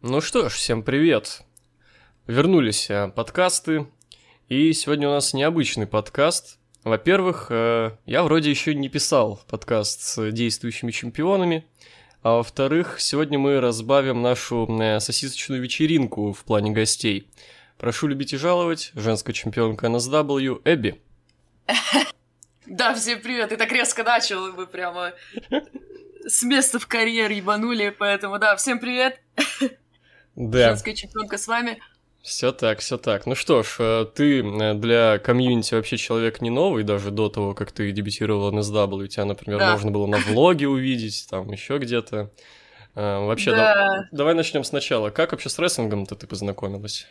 Ну что ж, всем привет. Вернулись э, подкасты, и сегодня у нас необычный подкаст. Во-первых, э, я вроде еще не писал подкаст с действующими чемпионами, а во-вторых, сегодня мы разбавим нашу э, сосисочную вечеринку в плане гостей. Прошу любить и жаловать, женская чемпионка NSW Эбби. Да, всем привет, ты так резко начал, вы прямо с места в карьер ебанули, поэтому да, всем привет. Да. Женская чемпионка с вами. Все так, все так. Ну что ж, э, ты э, для комьюнити вообще человек не новый, даже до того, как ты дебютировала на SW. Тебя, например, Да. можно было на влоге увидеть, там еще где-то. Э, Вообще, Да. да- давай начнем сначала. Как вообще с рестлингом-то ты познакомилась?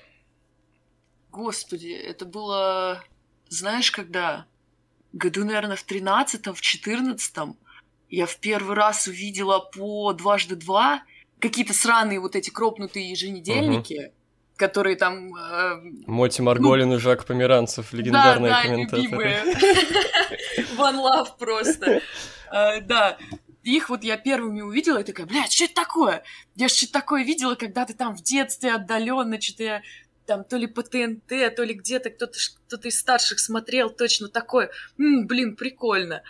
Господи, это было, знаешь, когда? Году, наверное, в тринадцатом, в четырнадцатом я в первый раз увидела по дважды два какие-то сраные вот эти кропнутые еженедельники, которые там... э, Моти Марголин и Жак Померанцев, легендарные да, да, комментаторы. любимые. One love просто. Э, Да. Их вот я первыми увидела и такая, блядь, что это такое? Я же что-то такое видела когда-то там в детстве отдаленно, что-то я там то ли по ТНТ, то ли где-то кто-то кто-то из старших смотрел точно такое. М, блин, прикольно.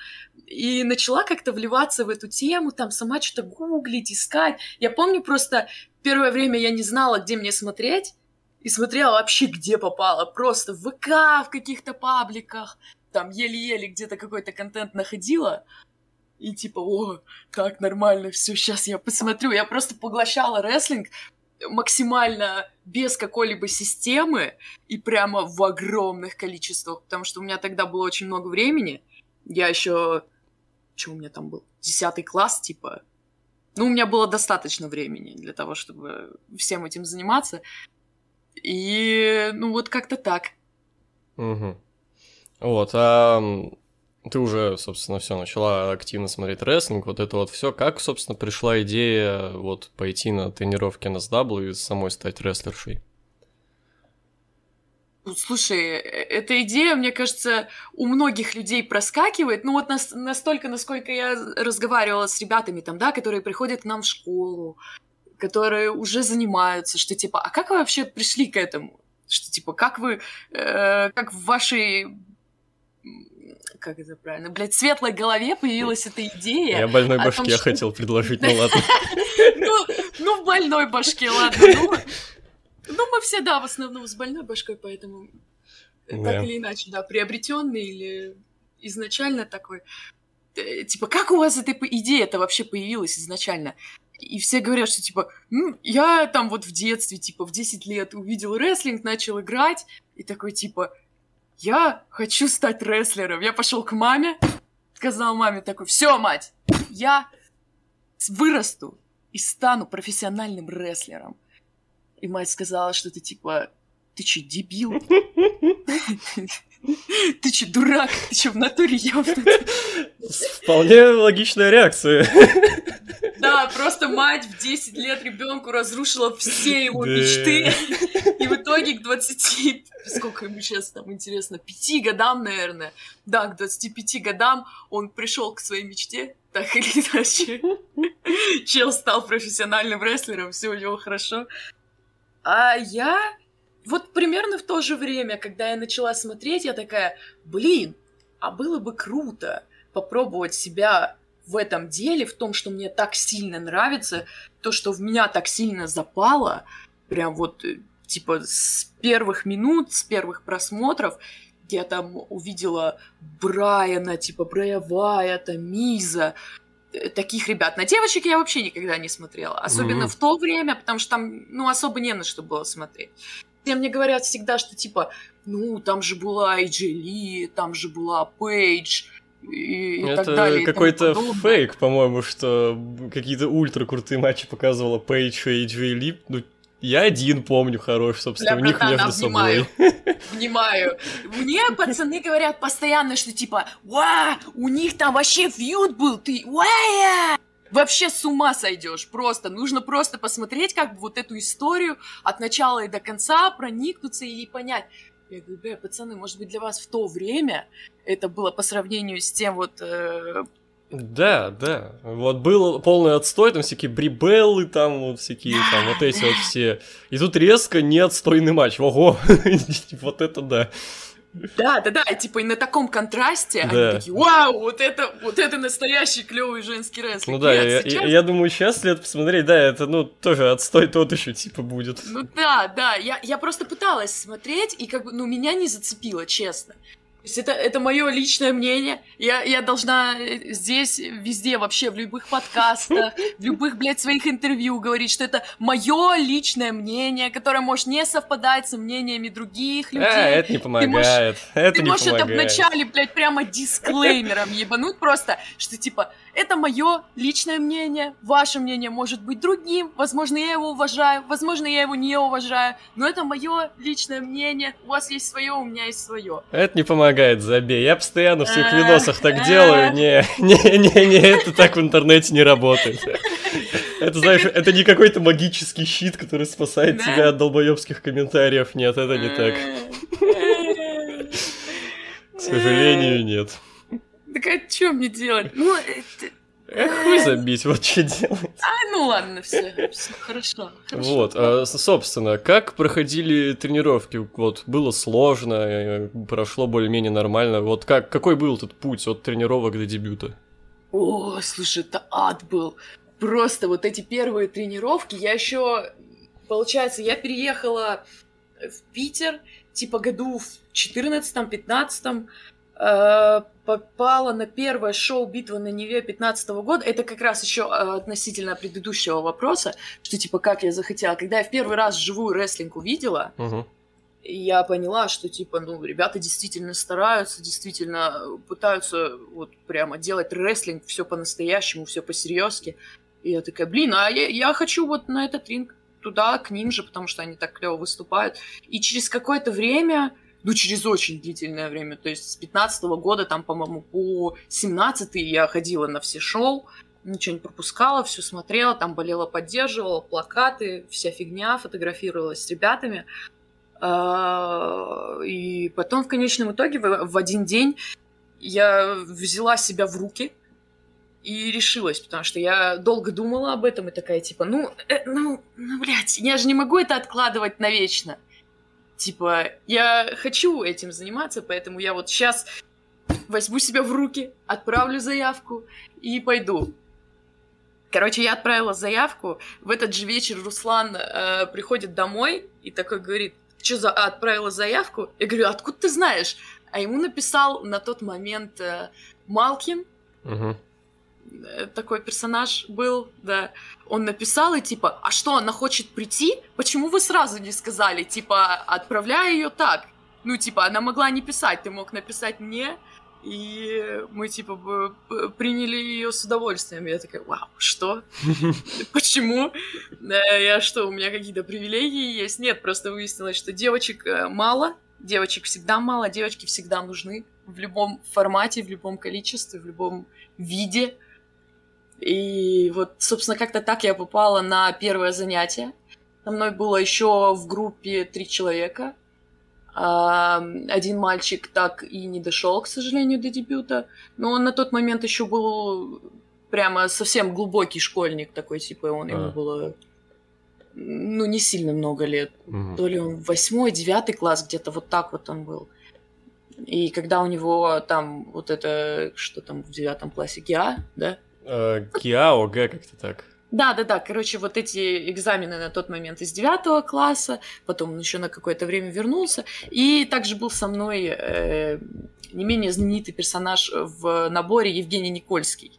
И начала как-то вливаться в эту тему, там сама что-то гуглить, искать. Я помню просто первое время я не знала, где мне смотреть, и смотрела вообще где попало. Просто в ВК, в каких-то пабликах, там еле-еле где-то какой-то контент находила. И типа, о, так нормально, все, сейчас я посмотрю. Я просто поглощала рестлинг максимально без какой-либо системы и прямо в огромных количествах, потому что у меня тогда было очень много времени. Я еще... Что у меня там был? Десятый класс, типа. Ну, у меня было достаточно времени для того, чтобы всем этим заниматься. И, ну, вот как-то так. Мгм. Вот, а ты уже, собственно, все начала активно смотреть рестлинг, вот это вот все. Как, собственно, пришла идея вот пойти на тренировки на SW и самой стать рестлершей? Ну, Слушай, э- эта идея, мне кажется, у многих людей проскакивает. Ну вот нас- настолько, насколько я разговаривала с ребятами там, да, которые приходят к нам в школу, которые уже занимаются, что типа, а как вы вообще пришли к этому? Что типа, как вы, э, как в вашей, как это правильно, блядь, светлой голове появилась эта идея? Я больной о том, башке что- хотел предложить, ну ладно. Ну, ну, в больной башке, ладно. Ну, ну, мы все, да, в основном с больной башкой, поэтому Да. так или иначе, да, приобретенный или изначально такой. Э, Типа, как у вас эта по- идея-то вообще появилась изначально? И все говорят, что, типа, ну, я там вот в детстве, типа, в 10 лет увидел рестлинг, начал играть, и такой, типа, я хочу стать рестлером. Я пошел к маме, сказал маме такой, все, мать, я вырасту и стану профессиональным рестлером. И мать сказала что-то типа, ты че, дебил? Ты че, дурак? Ты че, в натуре ёбнутый? Вполне логичная реакция. Да, просто мать в 10 лет ребенку разрушила все его мечты. И в итоге к 20... Сколько ему сейчас там, интересно? 5 годам, наверное. Да, к 25 годам он пришел к своей мечте, так или иначе. Чел стал профессиональным рестлером, все у него хорошо. А я... Вот примерно в то же время, когда я начала смотреть, я такая, блин, а было бы круто попробовать себя в этом деле, в том, что мне так сильно нравится, то, что в меня так сильно запало, прям вот, э, типа, с первых минут, с первых просмотров, я там увидела Брайана, типа, Брэя Вайата, Миза, э, таких ребят. На девочек я вообще никогда не смотрела, особенно Мгм. в то время, потому что там, ну, особо не на что было смотреть. Все мне говорят всегда, что, типа, ну, там же была AJ Ли, там же была Пейдж, и, и так Это далее. и тому какой-то фейк, по-моему, что какие-то ультра крутые матчи показывала Пейдж и AJ Ли. Ну, я один помню хороший, собственно, Бля, у них между собой. Внимаю. Мне пацаны говорят постоянно, что типа, ва, у них там вообще фьюд был, ты, уая! Вообще с ума сойдешь, просто. Нужно просто посмотреть как бы вот эту историю от начала и до конца, проникнуться и понять. Я говорю, бля, пацаны, может быть, для вас в то время это было по сравнению с тем вот э, Да, да. Вот был полный отстой, там всякие брибеллы, там вот всякие, там вот эти вот все. И тут резко не отстойный матч. Ого, вот это да. Да, да, да, типа и на таком контрасте да. они такие, вау, вот это, вот это настоящий клевый женский рестлинг. Ну да, я, сейчас... я, я думаю, сейчас след посмотреть, да, это, ну, тоже отстой тот еще, типа, будет. Ну да, да, я, я просто пыталась смотреть, и как бы, ну, меня не зацепило, честно есть это, это мое личное мнение. Я, я должна э, здесь, везде, вообще, в любых подкастах, в любых, блядь, своих интервью говорить, что это мое личное мнение, которое может не совпадать с мнениями других э, людей. А, это не помогает. Ты можешь, это ты не можешь помогает. это вначале, блядь, прямо дисклеймером ебануть просто, что типа, это мое личное мнение, ваше мнение может быть другим, возможно, я его уважаю, возможно, я его не уважаю, но это мое личное мнение, у вас есть свое, у меня есть свое. Это не помогает, забей. Я постоянно в своих видосах так делаю, не, не, не, не, это так в интернете не работает. Это, знаешь, это не какой-то магический щит, который спасает тебя от долбоебских комментариев. Нет, это не так. К сожалению, нет. Так а что мне делать? Ну, это... Эх, хуй забить, вот что делать. А, ну ладно, все, все хорошо, хорошо. Вот, а, собственно, как проходили тренировки? Вот, было сложно, э, прошло более-менее нормально. Вот как, какой был этот путь от тренировок до дебюта? О, слушай, это ад был. Просто вот эти первые тренировки, я еще, получается, я переехала в Питер, типа году в 14-15, Э, попала на первое шоу «Битва на Неве» 15 года. Это как раз еще э, относительно предыдущего вопроса, что типа как я захотела. Когда я в первый раз живую рестлинг увидела, угу. я поняла, что типа, ну, ребята действительно стараются, действительно пытаются вот прямо делать рестлинг все по-настоящему, все по-серьезки. И я такая, блин, а я, я хочу вот на этот ринг туда, к ним же, потому что они так клево выступают. И через какое-то время ну, через очень длительное время. То есть с 15 -го года, там, по-моему, по 17 я ходила на все шоу, ничего не пропускала, все смотрела, там болела, поддерживала, плакаты, вся фигня, фотографировалась с ребятами. А, и потом в конечном итоге в один день я взяла себя в руки и решилась, потому что я долго думала об этом и такая типа, ну, э, ну, ну, блядь, я же не могу это откладывать навечно. Типа, я хочу этим заниматься, поэтому я вот сейчас возьму себя в руки, отправлю заявку и пойду. Короче, я отправила заявку. В этот же вечер Руслан э, приходит домой и такой говорит, что за... А, отправила заявку? Я говорю, откуда ты знаешь? А ему написал на тот момент э, Малкин. Угу. Э, такой персонаж был, да, он написал и типа, а что, она хочет прийти? Почему вы сразу не сказали? Типа, отправляй ее так. Ну, типа, она могла не писать, ты мог написать мне, и мы, типа, приняли ее с удовольствием. Я такая, вау, что? Почему? Я что, у меня какие-то привилегии есть? Нет, просто выяснилось, что девочек э, мало, девочек всегда мало, девочки всегда нужны в любом формате, в любом количестве, в любом виде. И вот, собственно, как-то так я попала на первое занятие. Со мной было еще в группе три человека. Один мальчик так и не дошел, к сожалению, до дебюта. Но он на тот момент еще был прямо совсем глубокий школьник такой, типа, он, ему а. было ну, не сильно много лет. Угу. То ли он восьмой, девятый класс, где-то вот так вот он был. И когда у него там вот это, что там в девятом классе, ГИА, да? Э, ГИАО, Г как-то так. Да, да, да. Короче, вот эти экзамены на тот момент из девятого класса, потом он еще на какое-то время вернулся. И также был со мной э, не менее знаменитый персонаж в наборе Евгений Никольский.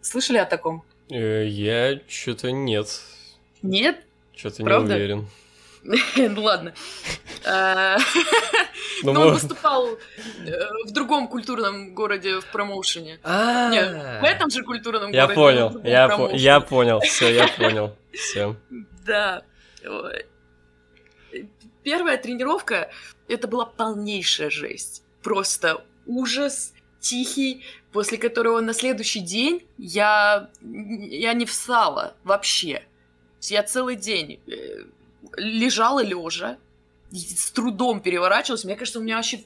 Слышали о таком? Э, я что-то нет. Нет? Что-то не уверен. Ну ладно. Э, Но ну, он выступал э, в другом культурном городе в промоушене. А. Нет, в этом же культурном городе. Я понял, я понял, все, я понял, все. Да. Первая тренировка, это была полнейшая жесть. Просто ужас, тихий, после которого на следующий день я, я не встала вообще. Я целый день э, лежала лежа, с трудом переворачивалась. Мне кажется, у меня вообще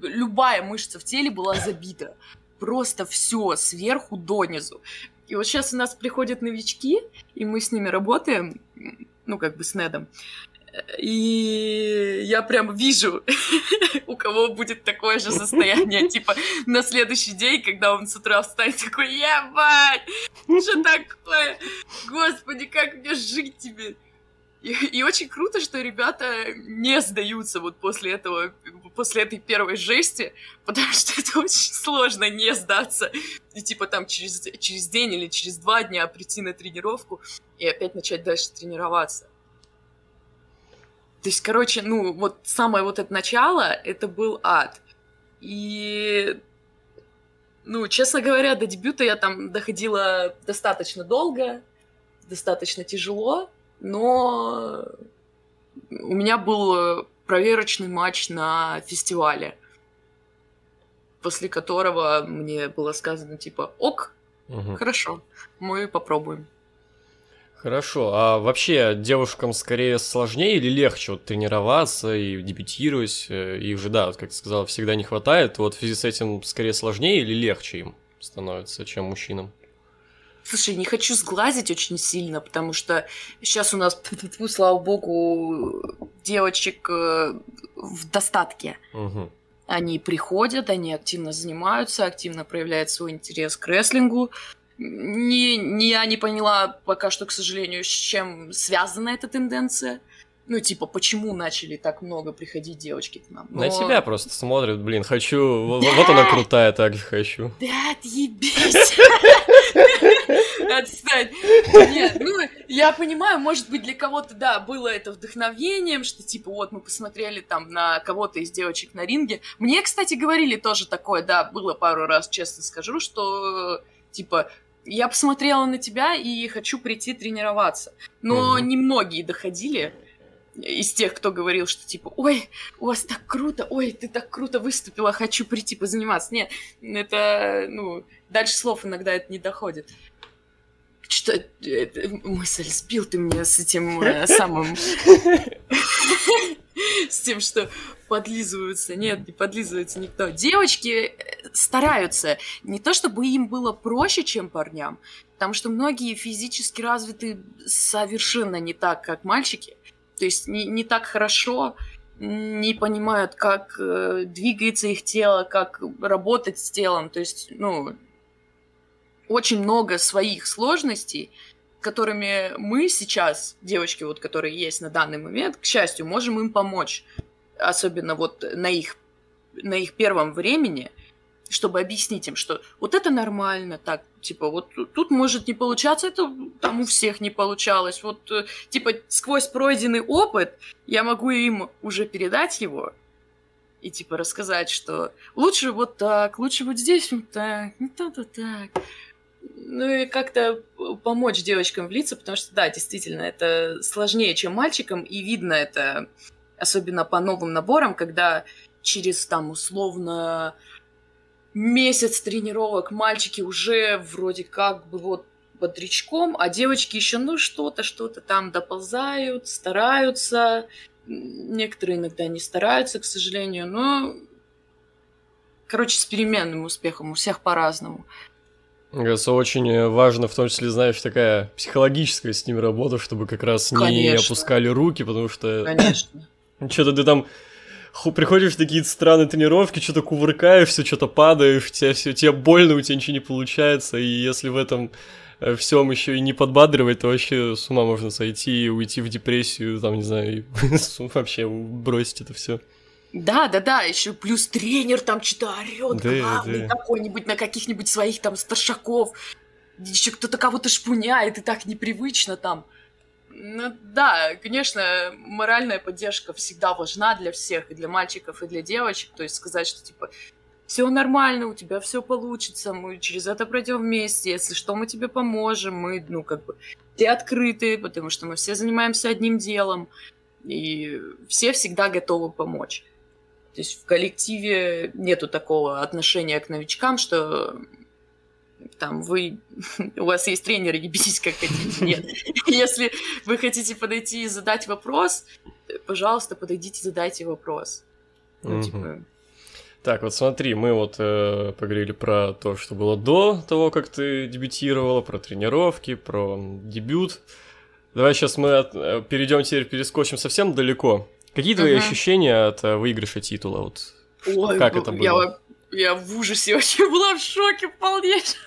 любая мышца в теле была забита. просто все сверху донизу. И вот сейчас у нас приходят новички, и мы с ними работаем, ну, как бы с Недом. И я прям вижу, у кого будет такое же состояние, типа, на следующий день, когда он с утра встанет такой, ебать, что такое? Господи, как мне жить тебе? И, и очень круто, что ребята не сдаются вот после этого, после этой первой жести, потому что это очень сложно не сдаться. И типа там через, через день или через два дня прийти на тренировку и опять начать дальше тренироваться. То есть, короче, ну, вот самое вот это начало, это был ад. И, ну, честно говоря, до дебюта я там доходила достаточно долго, достаточно тяжело, но у меня был проверочный матч на фестивале, после которого мне было сказано, типа, ок, угу. хорошо, мы попробуем. Хорошо, а вообще девушкам скорее сложнее или легче вот, тренироваться и дебютировать? Э, их же, да, как ты сказал, всегда не хватает. Вот в связи с этим скорее сложнее или легче им становится, чем мужчинам? Слушай, не хочу сглазить очень сильно, потому что сейчас у нас, слава богу, девочек э, в достатке. Угу. Они приходят, они активно занимаются, активно проявляют свой интерес к рестлингу. Не, не, я не поняла пока что, к сожалению, с чем связана эта тенденция. Ну, типа, почему начали так много приходить девочки к нам? Но... На тебя просто смотрят, блин, хочу, вот, вот она крутая, так же хочу. Да, отъебись! Отстань. Нет, ну, я понимаю, может быть, для кого-то, да, было это вдохновением, что, типа, вот, мы посмотрели там на кого-то из девочек на ринге. Мне, кстати, говорили тоже такое, да, было пару раз, честно скажу, что, типа, я посмотрела на тебя и хочу прийти тренироваться. Но угу. немногие доходили из тех, кто говорил, что типа, ой, у вас так круто, ой, ты так круто выступила, хочу прийти позаниматься. Нет, это, ну, дальше слов иногда это не доходит. Что это, мысль сбил ты меня с этим э, самым... С тем, что подлизываются. Нет, не подлизывается никто. Девочки э, стараются. Не то, чтобы им было проще, чем парням, потому что многие физически развиты совершенно не так, как мальчики. То есть не, не так хорошо, не понимают, как э, двигается их тело, как работать с телом. То есть, ну, очень много своих сложностей, которыми мы сейчас, девочки, вот, которые есть на данный момент, к счастью, можем им помочь особенно вот на их, на их первом времени, чтобы объяснить им, что вот это нормально, так, типа, вот тут может не получаться, это там у всех не получалось. Вот, э, типа, сквозь пройденный опыт я могу им уже передать его и, типа, рассказать, что лучше вот так, лучше вот здесь вот так, не то-то так. Ну и как-то помочь девочкам влиться, потому что, да, действительно, это сложнее, чем мальчикам, и видно это особенно по новым наборам, когда через там условно месяц тренировок мальчики уже вроде как бы вот бодрячком, а девочки еще ну что-то, что-то там доползают, стараются. Некоторые иногда не стараются, к сожалению, но короче, с переменным успехом, у всех по-разному. Кажется, очень важно, в том числе, знаешь, такая психологическая с ними работа, чтобы как раз Конечно. не опускали руки, потому что... Конечно. Что-то ты там приходишь в такие странные тренировки, что-то кувыркаешься, что-то падаешь, тебе все, тебе больно, у тебя ничего не получается, и если в этом э, всем еще и не подбадривать, то вообще с ума можно сойти и уйти в депрессию, там, не знаю, вообще бросить это все. Да, да, да, еще плюс тренер там что-то орет, да, главный да. какой-нибудь на каких-нибудь своих там старшаков, еще кто-то кого-то шпуняет, и так непривычно там. Ну да, конечно, моральная поддержка всегда важна для всех, и для мальчиков, и для девочек. То есть сказать, что типа все нормально, у тебя все получится, мы через это пройдем вместе, если что, мы тебе поможем, мы, ну, как бы, все открыты, потому что мы все занимаемся одним делом, и все всегда готовы помочь. То есть в коллективе нету такого отношения к новичкам, что там вы, у вас есть тренер, ебитесь как хотите. Нет. Если вы хотите подойти и задать вопрос, пожалуйста, подойдите, задайте вопрос. Ну, типа... Так, вот смотри, мы вот э, поговорили про то, что было до того, как ты дебютировала, про тренировки, про дебют. Давай сейчас мы от, э, перейдем теперь, перескочим совсем далеко. Какие твои uh-huh. ощущения от э, выигрыша титула? Вот, Ой, как это было? Я, я в ужасе вообще была в шоке полнейшем.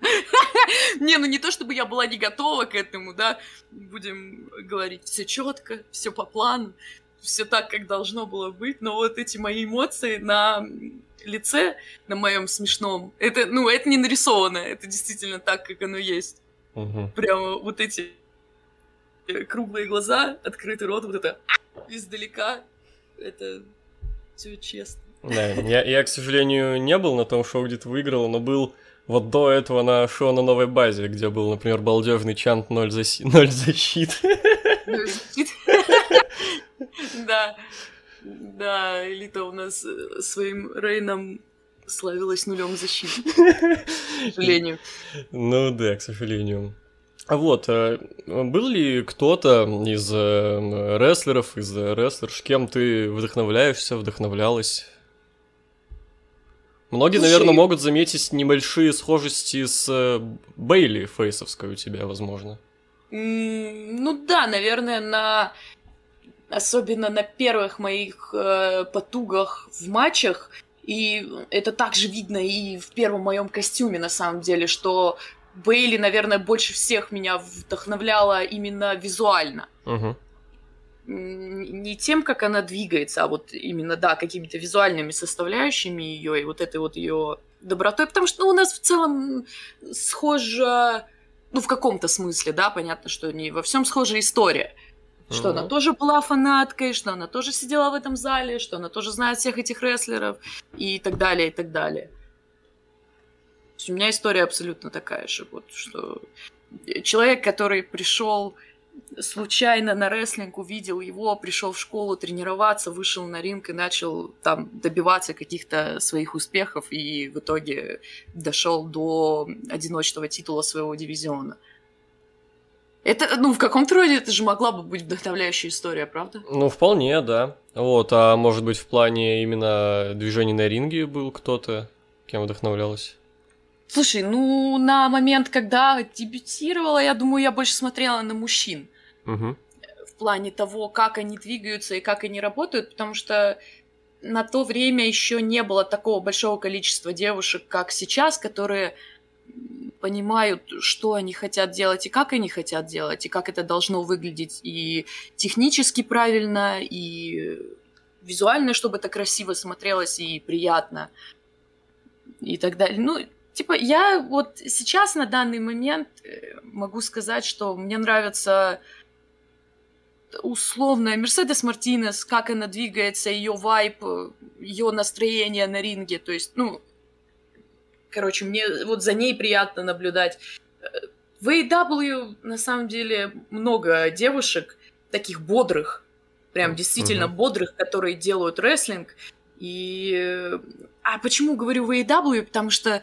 Не, ну не то чтобы я была не готова к этому, да, будем говорить все четко, все по плану, все так, как должно было быть, но вот эти мои эмоции на лице, на моем смешном, это, ну, это не нарисовано, это действительно так, как оно есть. Угу. Прямо вот эти круглые глаза, открытый рот, вот это издалека, это все честно. Да, я, я, к сожалению, не был на том шоу, где ты выиграла, но был вот до этого на шоу на новой базе, где был, например, балдежный чант ноль, заси... ноль защит. Ноль защит. Да. Да, элита у нас э, своим Рейном славилась нулем защиты. К сожалению. Ну да, к сожалению. А вот, э, был ли кто-то из э, рестлеров, из рестлерш, кем ты вдохновляешься, вдохновлялась? Многие, Слушай, наверное, могут заметить небольшие схожести с э, Бейли фейсовской у тебя, возможно. Ну да, наверное, на особенно на первых моих э, потугах в матчах, и это также видно и в первом моем костюме, на самом деле, что Бейли, наверное, больше всех меня вдохновляла именно визуально. Угу не тем, как она двигается, а вот именно, да, какими-то визуальными составляющими ее и вот этой вот ее добротой, потому что ну, у нас в целом схожа, ну, в каком-то смысле, да, понятно, что не во всем схожа история. Что mm-hmm. она тоже была фанаткой, что она тоже сидела в этом зале, что она тоже знает всех этих рестлеров и так далее, и так далее. То есть у меня история абсолютно такая же, вот, что человек, который пришел случайно на рестлинг увидел его, пришел в школу тренироваться, вышел на ринг и начал там добиваться каких-то своих успехов и в итоге дошел до одиночного титула своего дивизиона. Это, ну, в каком-то роде это же могла бы быть вдохновляющая история, правда? Ну, вполне, да. Вот, а может быть, в плане именно движений на ринге был кто-то, кем вдохновлялась? Слушай, ну, на момент, когда дебютировала, я думаю, я больше смотрела на мужчин. Угу. В плане того, как они двигаются и как они работают, потому что на то время еще не было такого большого количества девушек, как сейчас, которые понимают, что они хотят делать и как они хотят делать, и как это должно выглядеть и технически правильно, и визуально, чтобы это красиво смотрелось и приятно, и так далее. Ну, Типа, я вот сейчас на данный момент э, могу сказать, что мне нравится условная Мерседес Мартинес, как она двигается, ее вайп, ее настроение на ринге. То есть, ну, короче, мне вот за ней приятно наблюдать. В AEW на самом деле много девушек, таких бодрых, прям действительно uh-huh. бодрых, которые делают рестлинг. И... Э, а почему говорю в AEW? Потому что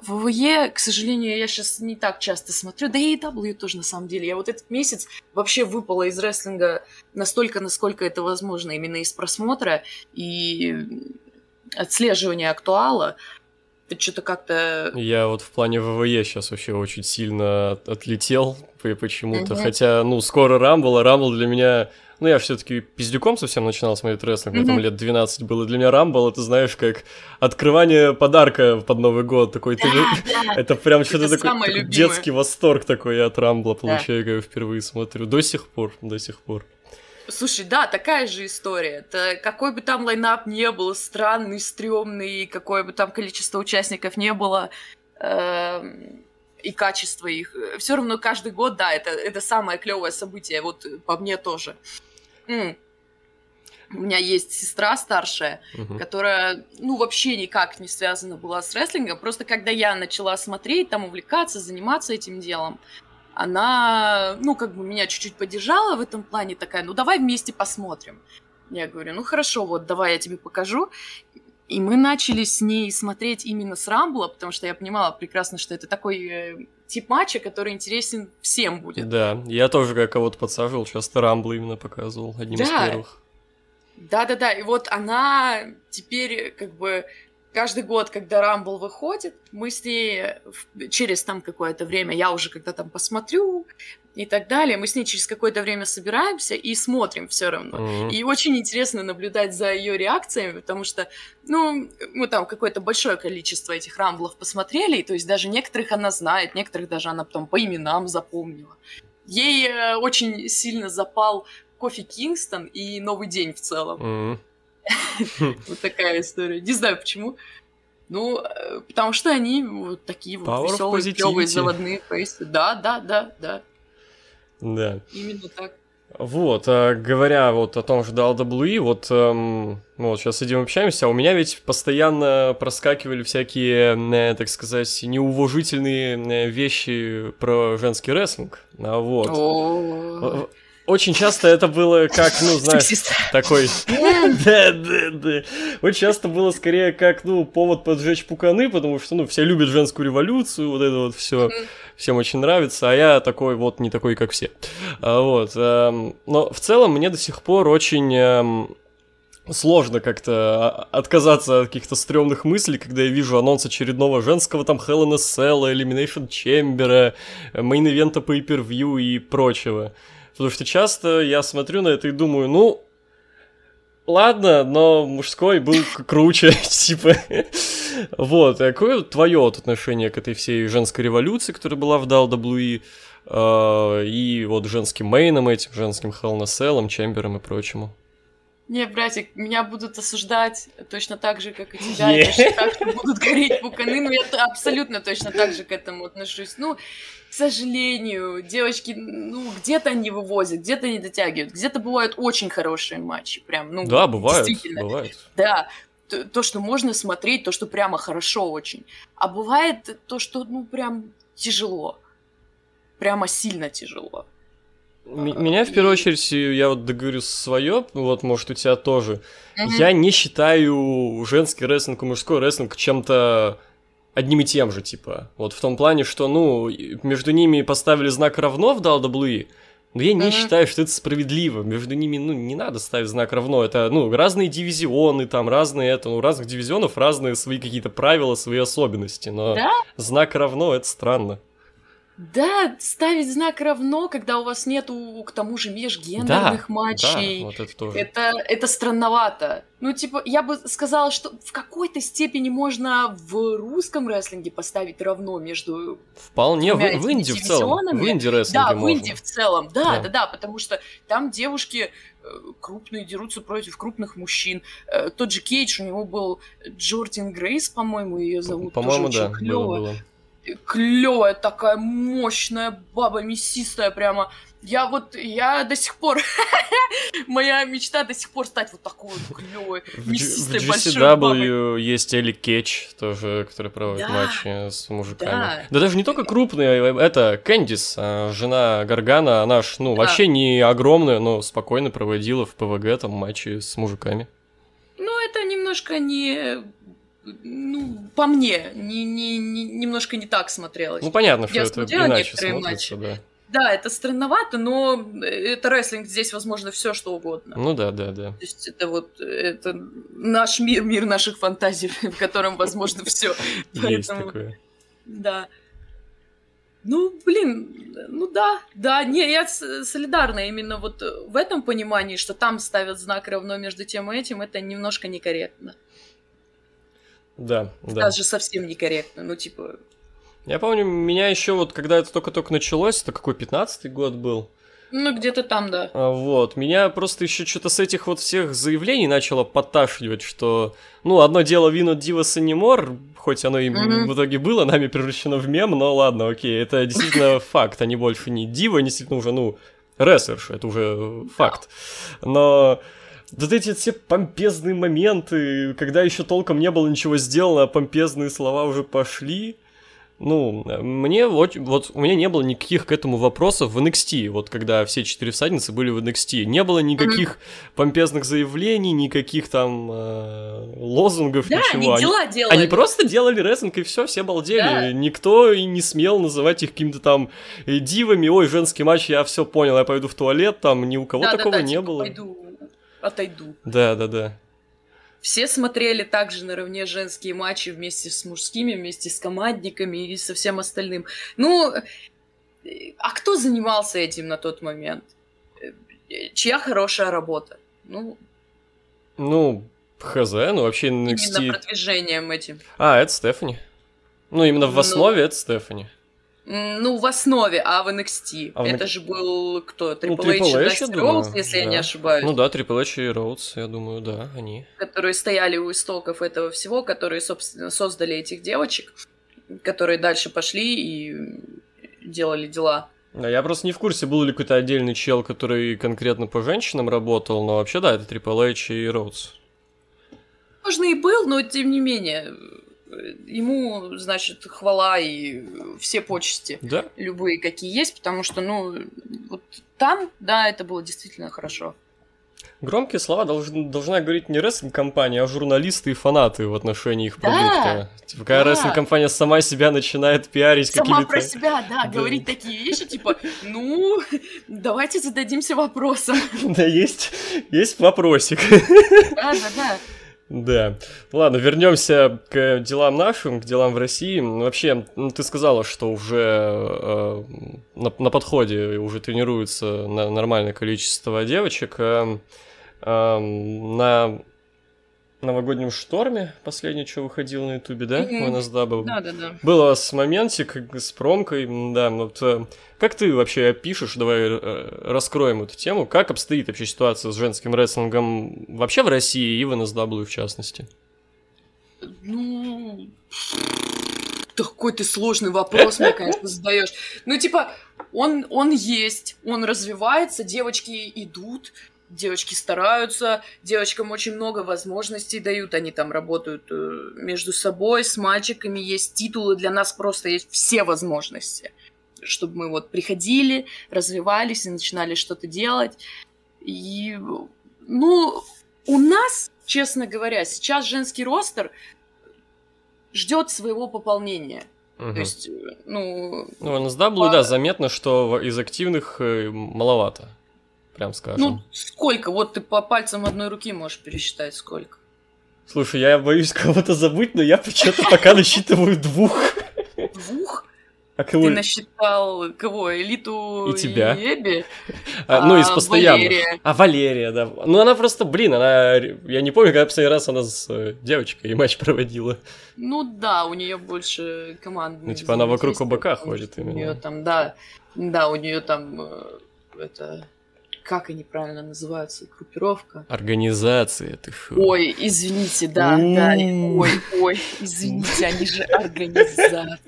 ВВЕ, к сожалению, я сейчас не так часто смотрю, да и AEW тоже на самом деле. Я вот этот месяц вообще выпала из рестлинга настолько, насколько это возможно, именно из просмотра и отслеживания актуала. Это что-то как-то... Я вот в плане ВВЕ сейчас вообще очень сильно отлетел почему-то. Угу. Хотя, ну, скоро Рамбл, а Рамбл для меня ну, я все-таки пиздюком совсем начинал смотреть рестлинг, мне mm-hmm. там лет 12 было. Для меня Рамбл, это знаешь, как открывание подарка под Новый год. Такой, ты... это прям что-то такой, такой детский восторг такой я от Рамбла получаю, да. когда впервые смотрю. До сих пор, до сих пор. Слушай, да, такая же история. Это какой бы там лайнап не был, странный, стрёмный, какое бы там количество участников не было, э, и качество их, все равно каждый год, да, это, это самое клевое событие, вот по мне тоже. М. У меня есть сестра старшая, угу. которая, ну, вообще никак не связана была с рестлингом. Просто когда я начала смотреть, там, увлекаться, заниматься этим делом, она, ну, как бы меня чуть-чуть поддержала в этом плане, такая, ну, давай вместе посмотрим. Я говорю, ну, хорошо, вот, давай я тебе покажу. И мы начали с ней смотреть именно с Рамбла, потому что я понимала прекрасно, что это такой э, тип матча, который интересен всем будет. Да, я тоже как кого-то подсаживал, часто Рамбл именно показывал, одним да. из первых. Да-да-да, и вот она теперь как бы каждый год, когда Рамбл выходит, мы с ней через там какое-то время, я уже когда там посмотрю и так далее, мы с ней через какое-то время собираемся и смотрим все равно. Mm-hmm. И очень интересно наблюдать за ее реакциями, потому что, ну, мы там какое-то большое количество этих рамблов посмотрели, и, то есть даже некоторых она знает, некоторых даже она потом по именам запомнила. Ей э, очень сильно запал кофе Кингстон и Новый день в целом. Mm-hmm. Вот такая история. Не знаю почему. Ну, э, потому что они вот такие вот веселые, клевые, заводные фейсы. Да, да, да, да. Да. Именно так. Вот, а, говоря вот о том же WWE, вот, эм, ну, вот сейчас сидим общаемся, а у меня ведь постоянно проскакивали всякие, э, так сказать, неуважительные э, вещи про женский рестлинг, а вот. О-о-о. Очень часто это было как, ну, знаешь, такой... Да, да, да. Очень часто было скорее как, ну, повод поджечь пуканы, потому что, ну, все любят женскую революцию, вот это вот все всем очень нравится, а я такой вот не такой, как все. А, вот. Эм, но в целом мне до сих пор очень эм, сложно как-то отказаться от каких-то стрёмных мыслей, когда я вижу анонс очередного женского там Hell in a Cell, Elimination Chamber, мейн-ивента Pay-Per-View и прочего. Потому что часто я смотрю на это и думаю, ну, ладно, но мужской был круче, типа. Вот, а какое твое отношение к этой всей женской революции, которая была в WWE, э, и вот женским мейном этим, женским Elimination Chamber ом и прочему? Не, братик, меня будут осуждать точно так же, как и тебя. Yeah. Точно так же будут гореть пуканы, но я абсолютно точно так же к этому отношусь. Ну, к сожалению, девочки, ну, где-то они вывозят, где-то не дотягивают, где-то бывают очень хорошие матчи, прям, ну, да, бывает, бывает. Да, то, то, что можно смотреть, то, что прямо хорошо очень. А бывает то, что, ну, прям тяжело. Прямо сильно тяжело. Меня в первую очередь, я вот договорю свое, вот может у тебя тоже. Mm-hmm. Я не считаю женский рестлинг и мужской рестлинг чем-то одним и тем же, типа. Вот в том плане, что, ну, между ними поставили знак равно в WWE, но я не mm-hmm. считаю, что это справедливо. Между ними, ну, не надо ставить знак равно. Это, ну, разные дивизионы, там, разные это, у разных дивизионов разные свои какие-то правила, свои особенности. Но да? знак равно это странно. Да, ставить знак равно, когда у вас нету, к тому же, межгендерных да, матчей. Да, вот это тоже. Это, это странновато. Ну, типа, я бы сказала, что в какой-то степени можно в русском рестлинге поставить равно между Вполне, в, в Инди в целом. В Инди рестлинге Да, в Инди в целом, да, да, да, да, потому что там девушки э, крупные дерутся против крупных мужчин. Э, тот же Кейдж, у него был Джордин Грейс, по-моему, ее зовут. По-моему, да, было, было клевая такая мощная баба мясистая прямо. Я вот, я до сих пор, моя мечта до сих пор стать вот такой вот клевой, мясистой, в большой GCW бабой. есть Элли Кетч тоже, который проводит да, матчи с мужиками. Да. да даже не только крупные, э, это Кэндис, а, жена Гаргана, она ж, ну, да. вообще не огромная, но спокойно проводила в ПВГ там матчи с мужиками. Ну, это немножко не ну, по мне, не, не, не, немножко не так смотрелось. Ну, понятно, что Я это иначе смотрится, матчи. да. Да, это странновато, но это рестлинг, здесь возможно все что угодно. Ну да, да, да. То есть это вот это наш мир, мир наших фантазий, в котором возможно все. Есть такое. Да. Ну, блин, ну да, да, не, я солидарна именно вот в этом понимании, что там ставят знак равно между тем и этим, это немножко некорректно. Да, да. Даже совсем некорректно, ну типа... Я помню, меня еще вот, когда это только-только началось, это какой, 15-й год был? Ну, где-то там, да. А, вот, меня просто еще что-то с этих вот всех заявлений начало подташнивать, что, ну, одно дело Винут Дивас Анимор, хоть оно и mm-hmm. в итоге было нами превращено в мем, но ладно, окей, это действительно факт, они больше не Дива, они действительно уже, ну, рестлерши, это уже факт. Но вот эти все помпезные моменты, когда еще толком не было ничего сделано, а помпезные слова уже пошли. Ну, мне вот, вот у меня не было никаких к этому вопросов в NXT, вот когда все четыре всадницы были в NXT. Не было никаких помпезных заявлений, никаких там э, лозунгов, да, ничего. Они, дела делали. они просто делали рестлинг и все, все балдели. Да. Никто и не смел называть их какими-то там э, дивами. Ой, женский матч, я все понял, я пойду в туалет, там ни у кого да, такого да, да, не типа, было. Пойду отойду. Да, да, да. Все смотрели также наравне женские матчи вместе с мужскими, вместе с командниками и со всем остальным. Ну, а кто занимался этим на тот момент? Чья хорошая работа? Ну, Ну, хз, ну вообще именно NXT... продвижением этим. А, это Стефани. Ну, именно в Ну. основе это Стефани. Ну, в основе, а в NXT. А в Это же был кто? Ну, Triple H Triple H, я Дасти думаю, если я не да. ошибаюсь. Ну да, Triple H и Роудс, я думаю, да, они. которые стояли у истоков этого всего, которые, собственно, создали этих девочек, которые дальше пошли и делали дела. А я просто не в курсе, был ли какой-то отдельный чел, который конкретно по женщинам работал, но вообще да, это Triple H и Роудс. Можно и был, но тем не менее, ему, значит, хвала и все почести Да? любые, какие есть, потому что, ну, вот там, да, это было действительно хорошо. Громкие слова должен- должна говорить не рестлинг-компания, а журналисты и фанаты в отношении их Да, продукта. Типа, когда да. рестлинг-компания сама себя начинает пиарить Сама какими-то... про себя, да, Да. говорить такие вещи, типа, ну, давайте зададимся вопросом. Да, есть, есть вопросик. Да, да, да. Да. Ладно, вернемся к делам нашим, к делам в России. Вообще, ну, ты сказала, что уже э, на, на подходе уже тренируется на- нормальное количество девочек. Эм, эм, на новогоднем шторме последнее, что выходило на Ютубе, да? Мгм. У NSW? Да, да, да. Было с моментик с промкой, да, вот э, как ты вообще опишешь, давай э, раскроем эту тему, как обстоит вообще ситуация с женским рестлингом вообще в России и в NSW в частности? Ну, такой ты сложный вопрос мне, конечно, задаешь. Ну, типа, он, он есть, он развивается, девочки идут, девочки стараются, девочкам очень много возможностей дают, они там работают э, между собой, с мальчиками, есть титулы, для нас просто есть все возможности, чтобы мы вот приходили, развивались и начинали что-то делать. И, ну, у нас, честно говоря, сейчас женский ростер ждет своего пополнения. Мгм. То есть, э, ну, Ну, в NSW, по- да, заметно, что из активных э, маловато, прям скажем. ну, сколько? Вот ты по пальцам одной руки можешь пересчитать, сколько. Слушай, я боюсь кого-то забыть, но я почему-то пока насчитываю двух. Двух? А кого? Ты насчитал кого? Элиту И тебя. Эбби? А, ну, из А, постоянных. Валерия. А, Валерия, да. Ну, она просто, блин, она... Я не помню, когда последний раз она с э, девочкой матч проводила. Ну да, у нее больше команд. Ну, типа, она вокруг ОБК ходит У именно. нее там, да, да, у нее там э, это как они правильно называются, группировка. Организация, ты шо? Ой, извините, да, да, ой, ой, извините, они же организация,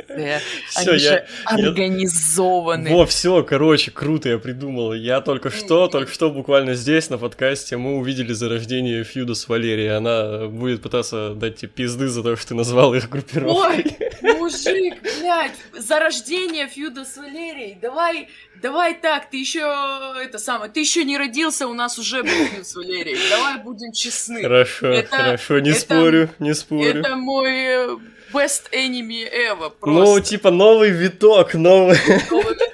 Всё, они я... же организованы. Во, все, короче, круто я придумал. Я только что, только что буквально здесь, на подкасте, мы увидели зарождение фьюда с Валерией. Она будет пытаться дать тебе пизды за то, что ты назвал их группировкой. Ой, мужик, блядь, за рождение Фьюда с Валерией. Давай, давай так, ты еще это самое, ты еще не родился, у нас уже был Валерией. Давай будем честны. Хорошо, Это- хорошо, не это- спорю, не спорю. Это мой э, best enemy ever. Ну, Просто. типа, новый виток, новый...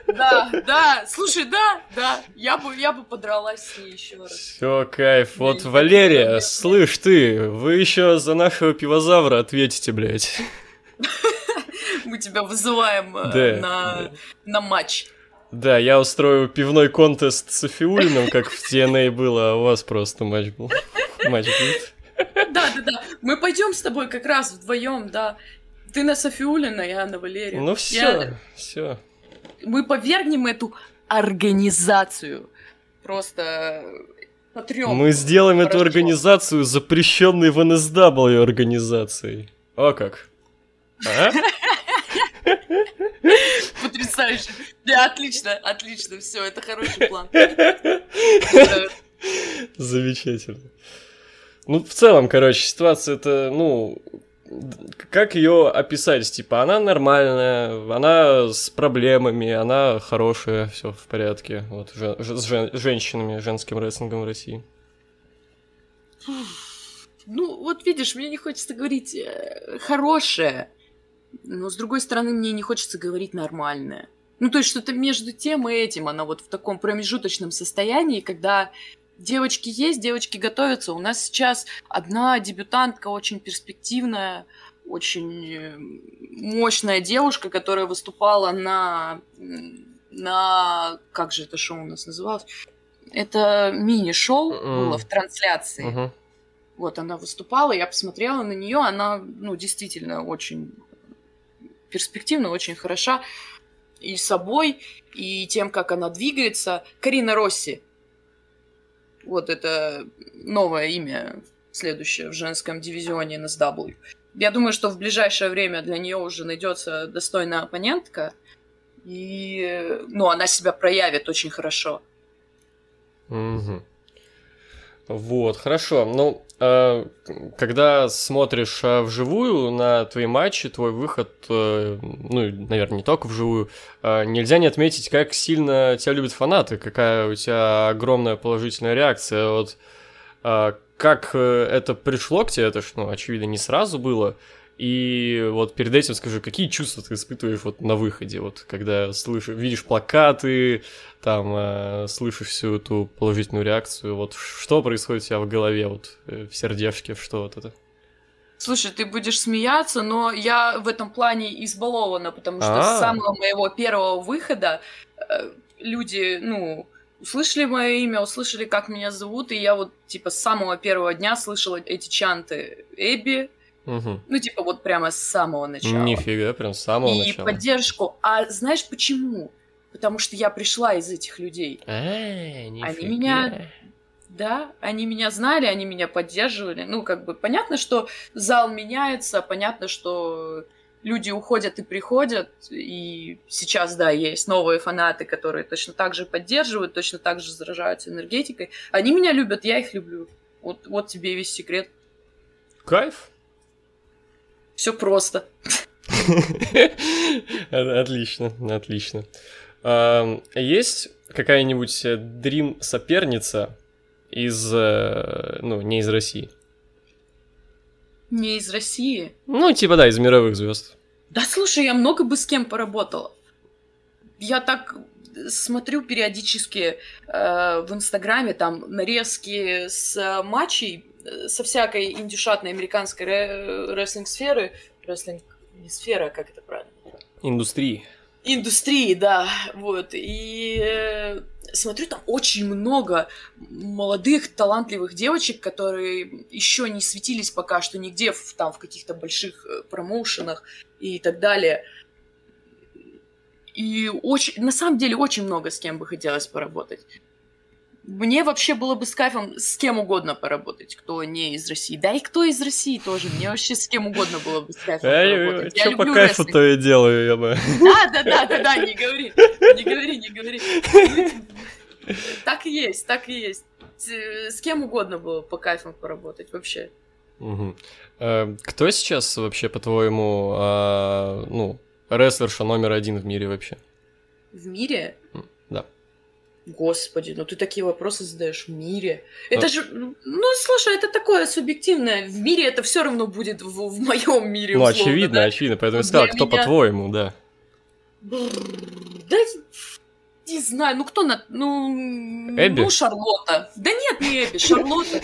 Да, да, слушай, да, да, я бы, я бы подралась с ней еще раз. Все, кайф. Я Вот, Валерия, понимаю. слышь ты, вы еще за нашего пивозавра ответите, блядь. Мы тебя вызываем э, Да, на, на матч. Да, я устрою пивной контест с Афиулиным, как в TNA было, а у вас просто матч был. Матч будет. Да, да, да. Мы пойдем с тобой как раз вдвоем, да. Ты на Софиулина, я на Валерию. Ну Я- все, все. Мы повергнем эту организацию. Просто потрем. Мы сделаем эту Хорошо. организацию запрещенной в NSW организацией. О как. А? Потрясающе. Да, отлично, отлично, все, это хороший план. Замечательно. Ну, в целом, короче, ситуация это, ну, как ее описать? Типа, она нормальная, она с проблемами, она хорошая, все в порядке. Вот, жен- с жен- женщинами, женским рестлингом в России. Ну, вот видишь, мне не хочется говорить э, хорошее, но с другой стороны, мне не хочется говорить нормальное. Ну, то есть что-то между тем и этим, она вот в таком промежуточном состоянии, когда девочки есть, девочки готовятся. У нас сейчас одна дебютантка очень перспективная, очень э, мощная девушка, которая выступала на на как же это шоу у нас называлось? Это мини-шоу mm. было в трансляции. Вот она выступала, я посмотрела на нее, она, ну, действительно очень перспективна, очень хороша и собой, и тем, как она двигается. Карина Росси. Вот это новое имя, следующее в женском дивизионе NSW. Я думаю, что в ближайшее время для нее уже найдется достойная оппонентка. И, ну, она себя проявит очень хорошо. Угу. Вот, хорошо. Ну, э, когда смотришь э, вживую на твои матчи, твой выход, э, ну, наверное, не только вживую, нельзя не отметить, как сильно тебя любят фанаты, какая у тебя огромная положительная реакция. Вот как это пришло к тебе, это ж, ну, очевидно, не сразу было. И вот перед этим скажу, какие чувства ты испытываешь вот на выходе, вот когда слышишь, видишь плакаты, там э, слышишь всю эту положительную реакцию, вот что происходит у тебя в голове, вот э, в сердечке, что вот это? Слушай, ты будешь смеяться, но я в этом плане избалована, потому что А-а-а. с самого моего первого выхода э, люди, ну, услышали мое имя, услышали, как меня зовут, и я вот, типа, с самого первого дня слышала эти чанты Эбби, Угу. Ну, типа, вот прямо с самого начала. Нифига, прям с самого и начала. И поддержку. А знаешь почему? Потому что я пришла из этих людей. Э, нифига. Они меня... Да, они меня знали, они меня поддерживали. Ну, как бы, понятно, что зал меняется, понятно, что люди уходят и приходят, и сейчас, да, есть новые фанаты, которые точно так же поддерживают, точно так же заражаются энергетикой. Они меня любят, я их люблю. Вот, вот тебе весь секрет. Кайф. Все просто. Отлично, отлично. Есть какая-нибудь дрим соперница из, э, ну, не из России? Не из России? Ну, типа, да, из мировых звезд. Да слушай, я много бы с кем поработала. Я так смотрю периодически э, в Инстаграме там нарезки с матчей Э, со всякой индюшатной американской рестлинг-сферы, рестлинг не сфера, как это правильно? Индустрии. Индустрии, да, вот, и э, смотрю, там очень много молодых, талантливых девочек, которые еще не светились пока что нигде, в, там, в каких-то больших э, промоушенах и так далее. И очень, на самом деле очень много с кем бы хотелось поработать. Мне вообще было бы с кайфом с кем угодно поработать, кто не из России. Да и кто из России тоже. Мне вообще с кем угодно было бы с кайфом поработать. Я, что по кайфу, то и делаю, я бы. Да, да, да, да, да, не говори. Не говори, не говори. Так и есть, так и есть. С кем угодно было по кайфам поработать вообще. Угу. Кто сейчас вообще, по-твоему, а, рестлерша номер один в мире вообще? В мире? Да. Господи, ну ты такие вопросы задаешь в мире. Это а... же, ну слушай, это такое субъективное. В мире это все равно будет в, в моем мире. Ну, условно, очевидно, да? очевидно. Поэтому я сказал, кто меня... по-твоему, да. Да не знаю, ну кто на... Ну, Эбби? ну Шарлотта. Да нет, не Эбби, Шарлотта.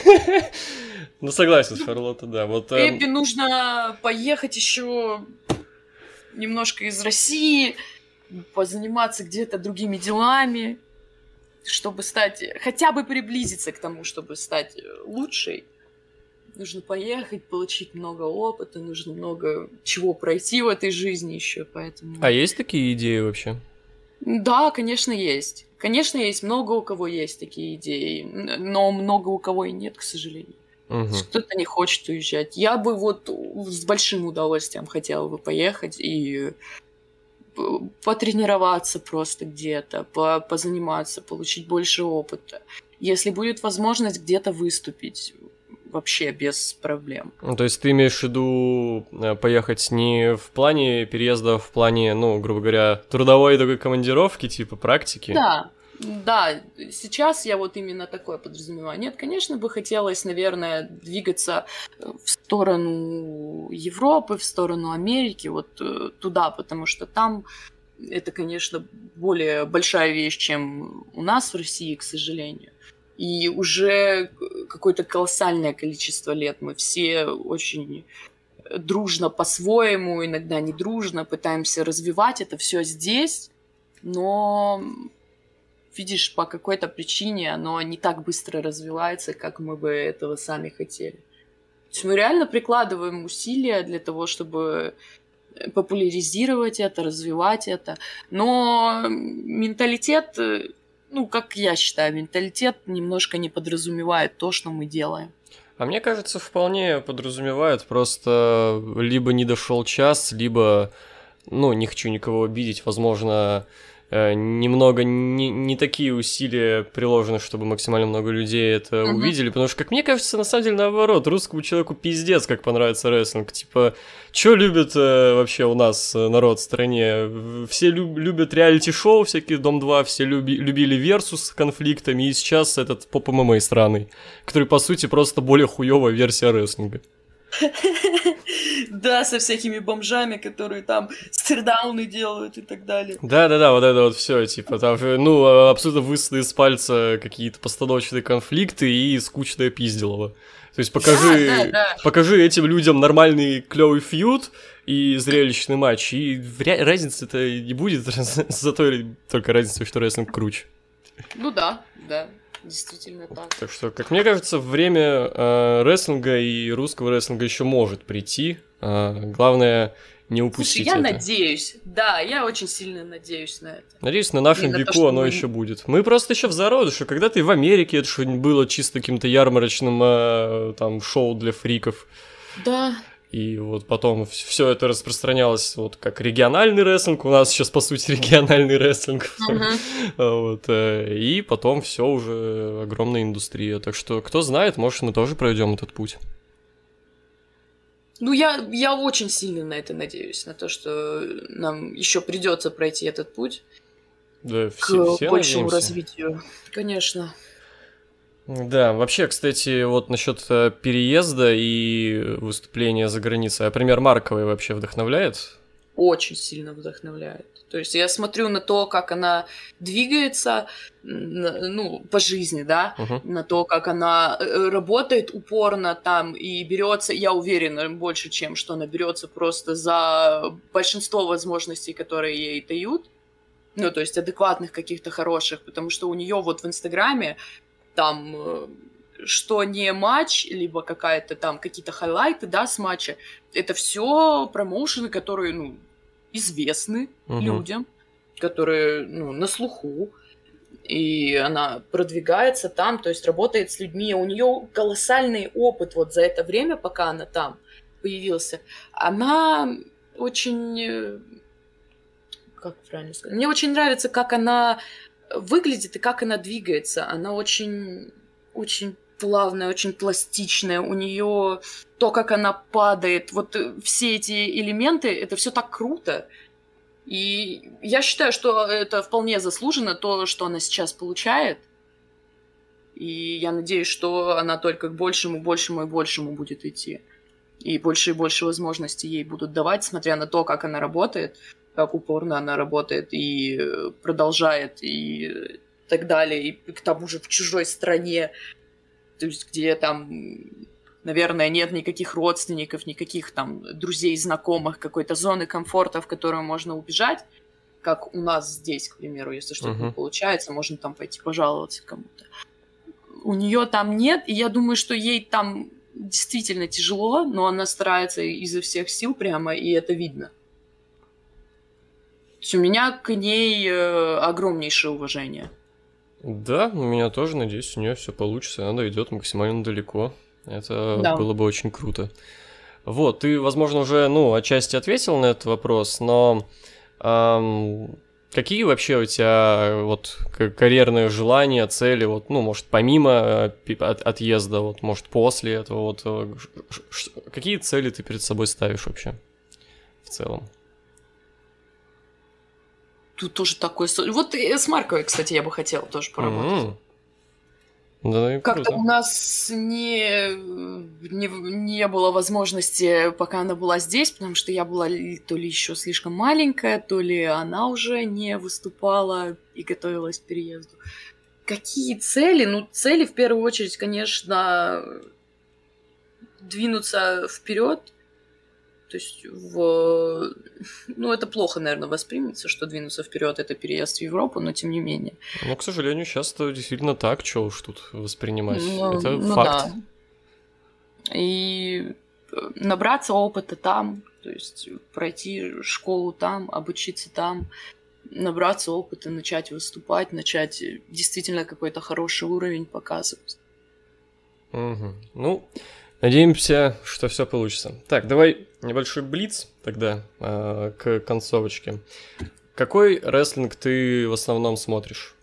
Ну согласен, Шарлотта, да. Вот, эм, Эбби нужно поехать еще немножко из России, позаниматься где-то другими делами чтобы стать, хотя бы приблизиться к тому, чтобы стать э, лучшей, нужно поехать, получить много опыта, нужно много чего пройти в этой жизни еще, поэтому... А есть такие идеи вообще? Да, конечно, есть. Конечно, есть много у кого есть такие идеи, но много у кого и нет, к сожалению. Угу. Кто-то не хочет уезжать. Я бы вот с большим удовольствием хотела бы поехать и потренироваться просто где-то, по позаниматься, получить больше опыта. Если будет возможность где-то выступить, вообще без проблем. Ну, то есть ты имеешь в виду э, поехать не в плане переезда, а в плане, ну, грубо говоря, трудовой такой командировки, типа практики? Да, да, сейчас я вот именно такое подразумеваю. Нет, конечно бы хотелось, наверное, двигаться э, в сторону Европы, в сторону Америки, вот э, туда, потому что там это, конечно, более большая вещь, чем у нас в России, к сожалению. И уже какое-то колоссальное количество лет мы все очень дружно по-своему, иногда не дружно, пытаемся развивать это все здесь, но видишь, по какой-то причине оно не так быстро развивается, как мы бы этого сами хотели. То есть мы реально прикладываем усилия для того, чтобы популяризировать это, развивать это. Но менталитет, ну, как я считаю, менталитет немножко не подразумевает то, что мы делаем. А мне кажется, вполне подразумевает, просто либо не дошел час, либо, ну, не хочу никого обидеть, возможно, Э, немного не, не такие усилия приложены, чтобы максимально много людей это uh-huh. увидели, потому что, как мне кажется, на самом деле наоборот, русскому человеку пиздец, как понравится рестлинг. Типа, что любит э, вообще у нас э, народ в стране? Все люб- любят реалити-шоу всякие, Дом-2, все люби- любили Версус с конфликтами, и сейчас этот поп-ММА странный, который, по сути, просто более хуевая версия рестлинга. Да, со всякими бомжами, которые там стердауны делают и так далее. Да-да-да, вот это вот все, типа, там, ну, абсолютно высоты из пальца какие-то постановочные конфликты и скучное пизделово. То есть покажи, да, да, да. покажи этим людям нормальный клевый фьюд и зрелищный матч, и разницы-то не будет, зато только разница, что рестлинг круче. Ну да, да действительно так. Так что, как мне кажется, время э, рестлинга и русского рестлинга еще может прийти. Э, главное не упустить Слушай, я это. надеюсь, да, я очень сильно надеюсь на это. Надеюсь, на нашем веку то, оно мы... еще будет. Мы просто еще в зародыше. когда ты в Америке это что-нибудь было чисто каким-то ярмарочным э, там шоу для фриков. Да. И вот потом все это распространялось вот как региональный рестлинг. У нас сейчас, по сути, региональный рестлинг. Uh-huh. вот, э, и потом все уже огромная индустрия. Так что, кто знает, может, мы тоже пройдем этот путь. Ну, я, я очень сильно на это надеюсь, на то, что нам еще придется пройти этот путь да, все, к все большему надеемся. развитию. Конечно. Да, вообще, кстати, вот насчет э, переезда и выступления за границей, а пример Марковой вообще вдохновляет? Очень сильно вдохновляет. То есть я смотрю на то, как она двигается, ну, по жизни, да, uh-huh. на то, как она э, работает упорно там и берется, я уверена, больше, чем что она берется просто за большинство возможностей, которые ей дают. Ну, то есть адекватных каких-то хороших, потому что у нее вот в Инстаграме там э, что не матч, либо какая-то там какие-то хайлайты, да, с матча, это все промоушены, которые, ну, известны угу. людям, которые, ну, на слуху, и она продвигается там, то есть работает с людьми, у нее колоссальный опыт вот за это время, пока она там появился, она очень, э, как правильно сказать, мне очень нравится, как она выглядит и как она двигается. Она очень, очень плавная, очень пластичная. У нее то, как она падает, вот э, все эти элементы, это все так круто. И я считаю, что это вполне заслуженно, то, что она сейчас получает. И я надеюсь, что она только к большему, большему и большему будет идти. И больше и больше возможностей ей будут давать, смотря на то, как она работает как упорно она работает и э, продолжает, и так далее, и к тому же в чужой стране, то есть где там, наверное, нет никаких родственников, никаких там друзей, знакомых, какой-то зоны комфорта, в которую можно убежать, как у нас здесь, к примеру, если что-то uh-huh. не получается, можно там пойти пожаловаться кому-то. У нее там нет, и я думаю, что ей там действительно тяжело, но она старается изо всех сил прямо, и это видно есть у меня к ней э, огромнейшее уважение. Да, у меня тоже, надеюсь, у нее все получится, она идет максимально далеко. Это да. было бы очень круто. Вот, ты, возможно, уже, ну, отчасти ответил на этот вопрос, но эм, какие вообще у тебя вот карьерные желания, цели, вот, ну, может, помимо э, от, отъезда, вот, может, после этого, вот, э, какие цели ты перед собой ставишь вообще в целом? Тут тоже такой... Вот с Марковой, кстати, я бы хотела тоже поработать. Mm-hmm. Да, Как-то у нас не, не, не было возможности, пока она была здесь, потому что я была то ли еще слишком маленькая, то ли она уже не выступала и готовилась к переезду. какие цели? Ну, цели в первую очередь, конечно, двинуться вперед. То есть в... Ну, это плохо, наверное, воспримется, что двинуться вперед это переезд в Европу, но тем не менее. Ну, к сожалению, сейчас это действительно так, что уж тут воспринимать. Ну, это ну, факт. Да. И э, набраться опыта там, то есть пройти школу там, обучиться там, набраться опыта, начать выступать, начать действительно какой-то хороший уровень показывать. Угу. Ну, надеемся, что все получится. Так, давай небольшой блиц тогда э, к концовочке. Какой рестлинг ты в основном смотришь?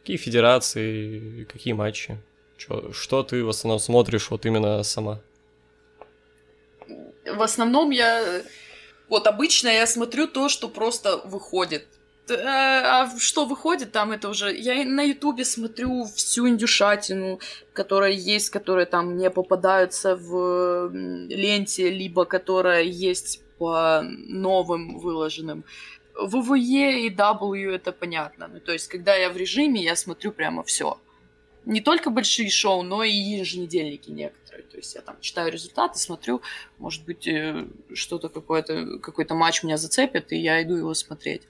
Какие федерации, какие матчи? Чё, что ты в основном смотришь вот именно сама? В основном я вот обычно я смотрю то, что просто выходит. Э, а что выходит там, это уже... Я на Ютубе смотрю всю индюшатину, которая есть, которые там не попадаются в ленте, либо которая есть по новым выложенным. ВВЕ и W это понятно. Ну, то есть, когда я в режиме, я смотрю прямо все. Не только большие шоу, но и еженедельники некоторые то есть я там читаю результаты, смотрю, может быть, э, что-то какое-то, какой-то матч меня зацепит, и я иду его смотреть.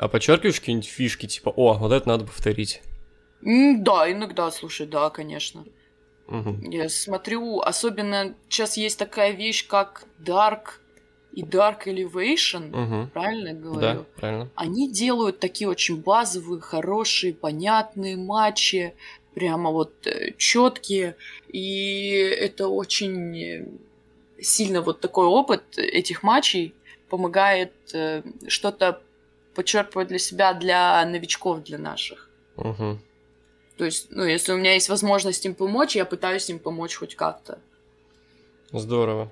А подчеркиваешь какие-нибудь фишки, типа, о, вот это надо повторить? Да, иногда, слушай, да, конечно. Угу. Я смотрю, особенно сейчас есть такая вещь, как Dark и Dark Elevation, угу. правильно говорю? Да, правильно. Они делают такие очень базовые, хорошие, понятные матчи, прямо вот э, четкие, и это очень сильно вот такой опыт этих матчей помогает э, что-то подчерпывать для себя, для новичков, для наших. Угу. То есть, ну, если у меня есть возможность им помочь, я пытаюсь им помочь хоть как-то. Здорово.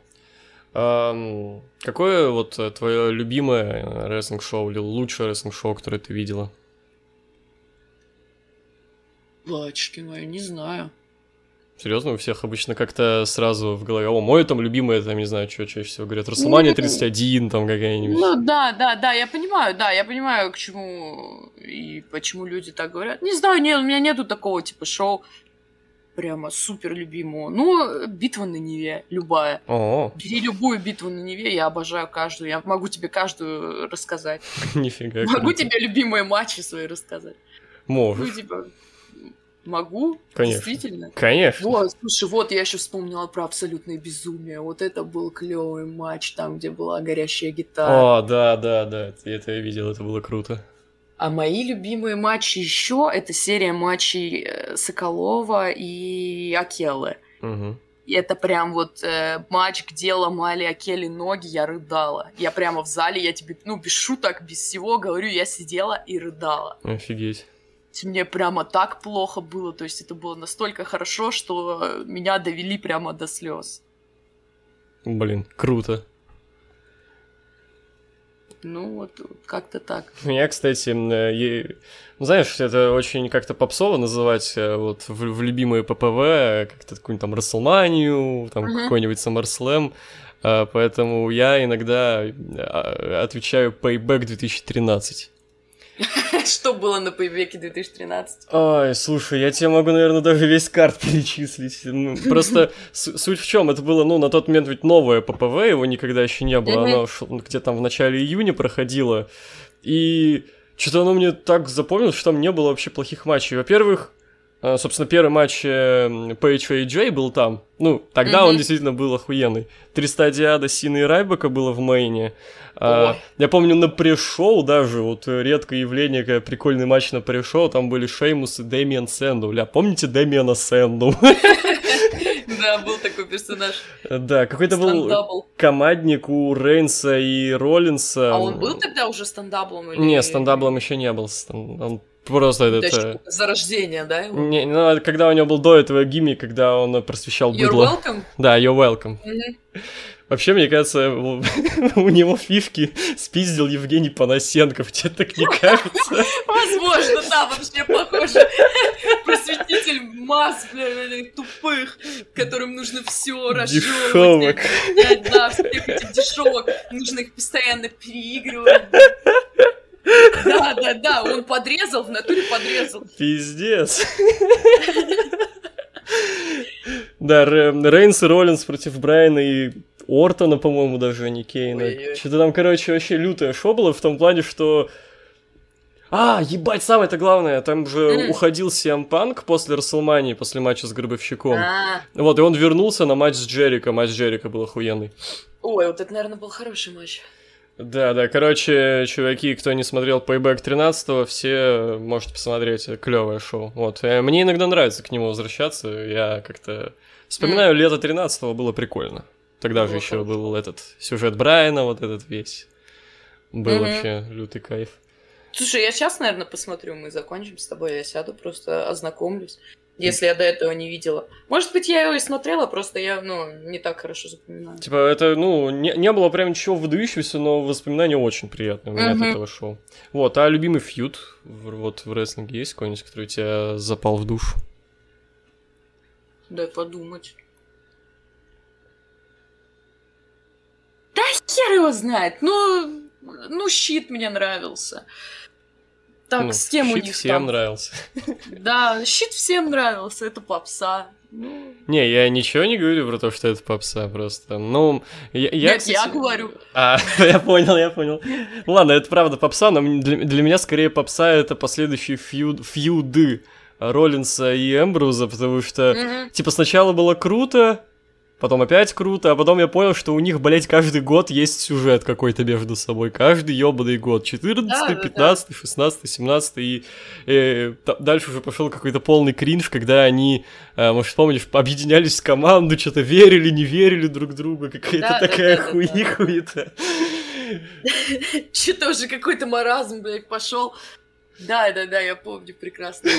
А, какое вот э, твое любимое рестлинг-шоу или лучшее рестлинг-шоу, которое ты видела? Батюшки мои, не знаю. Серьезно, у всех обычно как-то сразу в голове, о, мой там любимый, там, не знаю, что чаще всего говорят, Расселмания 31, там какая-нибудь. Ну да, да, да, я понимаю, да, я понимаю, к чему и почему люди так говорят. Не знаю, нет, у меня нету такого типа шоу прямо супер любимого. Ну, битва на Неве, любая. О-о. Бери любую битву на Неве, я обожаю каждую, я могу тебе каждую рассказать. Нифига. Могу тебе любимые матчи свои рассказать. Можешь. Ну, типа, Могу? Конечно. Действительно? Конечно. Вот, слушай, вот я еще вспомнила про абсолютное безумие. Вот это был клевый матч, там, где была горящая гитара. О, да, да, да, это я видел, это было круто. А мои любимые матчи еще это серия матчей э, Соколова и Акелы. Угу. И это прям вот э, матч, где ломали Акели ноги, я рыдала. Я прямо в зале, я тебе, ну, без шуток, без всего говорю, я сидела и рыдала. Офигеть мне прямо так плохо было, то есть это было настолько хорошо, что меня довели прямо до слез. Блин, круто. Ну, вот как-то так. Я, кстати, е... Ну, знаешь, это очень как-то попсово называть э, вот в, в любимые ППВ, как-то какую-нибудь там Расселманию, там uh-huh. какой-нибудь SummerSlam, а, поэтому я иногда а, отвечаю Payback 2013. Что было на Пейбеке 2013? Ой, слушай, я тебе могу, наверное, даже весь карт перечислить. Ну, просто суть в чем? Это было, ну, на тот момент ведь новое ППВ, его никогда еще не было. Оно где-то там в начале июня проходило. И что-то оно мне так запомнилось, что там не было вообще плохих матчей. Во-первых, собственно, первый матч Page AJ был там. Ну, тогда mm-hmm. он действительно был охуенный. Три стадии ада Сина и Райбека было в мейне. А, я помню, на pre-show даже, вот редкое явление, когда прикольный матч на pre-show, там были Шеймус и Дэмиан Сэндоу. Бля, помните Дэмиана Сэндоу? Да, был такой персонаж. Да, какой-то был командник у Рейнса и Роллинса. А он был тогда уже stunt double ом? Не, stunt double ом еще не был. Он Просто этот... Э... Зарождение, да? Его? Не, ну, когда у него был до этого gimmick, когда он просвещал быдло. You're welcome? Да, you're welcome. Mm-hmm. Вообще, мне кажется, у него фишки спиздил Евгений Панасенков. Тебе так не кажется? Возможно, да, вообще похоже. Просветитель масс, бля, тупых, которым нужно все расжевывать. Да, всех этих дешевок. Нужно их постоянно переигрывать. Да, да, да, он подрезал, в натуре подрезал. Пиздец. Да, Рейнс и Роллинс против Брайана и Ортона, по-моему, даже, а не Кейна. Что-то там, короче, вообще лютое шоу было в том плане, что... А, ебать, самое-то главное, там же mm. уходил Сиам Панк после Расселмании, после матча с Гробовщиком. А. Вот, и он вернулся на матч с Джерика, матч Джерика был охуенный. Ой, вот это, наверное, был хороший матч. Да, да, короче, чуваки, кто не смотрел Payback 13 все можете посмотреть, клевое шоу. Вот, э, мне иногда нравится к нему возвращаться, я как-то вспоминаю, mm. лето 13 было прикольно. Тогда же еще был этот сюжет Брайана, вот этот весь. Был mm-hmm. вообще лютый кайф. Слушай, я сейчас, наверное, посмотрю, мы закончим с тобой, я сяду, просто ознакомлюсь, если я до этого не видела. Может быть, я его и смотрела, просто я, ну, не так хорошо запоминаю. Типа, это, ну, не, не было прям ничего выдающегося, но воспоминания очень приятные у меня mm-hmm. от этого шоу. Вот, а любимый фьюд вот в рестлинге есть какой-нибудь, который тебя запал в душу? Дай подумать. Да хер его знает. Ну, ну, щит мне нравился. Так, ну, с кем у них всем там? нравился. Да, щит всем нравился, это попса. Ну... Не, я ничего не говорю про то, что это попса просто. Ну, я... я Нет, кстати... я говорю. А, я понял, я понял. Ладно, это правда попса, но для, для меня скорее попса это последующие фьюд, фьюды Роллинса и Эмбруза, потому что, mm-hmm. типа, сначала было круто, потом опять круто, а потом я понял, что у них, блять, каждый год есть сюжет какой-то между собой. Каждый ёбаный год. 14, да, 15, да. 16, 17 и, и дальше уже пошел какой-то полный кринж, когда они, э, может, помнишь, объединялись в команду, что-то верили, не верили друг другу, какая-то да, такая да, да, хуи-хуита. Что-то уже какой-то маразм, блядь, пошел. Да, да, да, я помню прекрасно.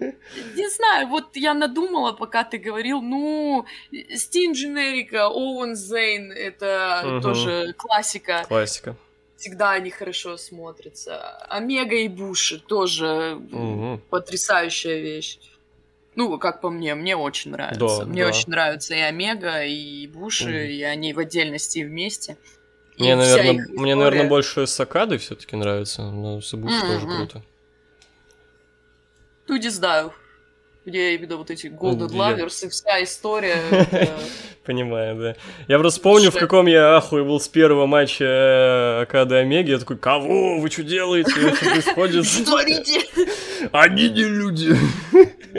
Не знаю, вот я надумала, пока ты говорил, ну, Стин Дженерика, Оуэн Зейн, это угу. тоже классика. Классика. Всегда они хорошо смотрятся. Омега и Буши тоже угу. потрясающая вещь. Ну, как по мне, мне очень нравится. Да, мне да. очень нравятся и Омега, и Буши, угу. и они в отдельности и вместе. Мне, наверное, мне, наверное, больше Сакады все-таки нравится, но Сабуш mm-hmm. тоже круто. Ну, не знаю. Где именно вот эти Golden Lovers и вся история. Понимаю, да. Я просто помню, в каком я ахуе был с первого матча э, Акады Омеги. Я такой, кого? Вы что делаете? Что происходит? Что творите? Они не люди.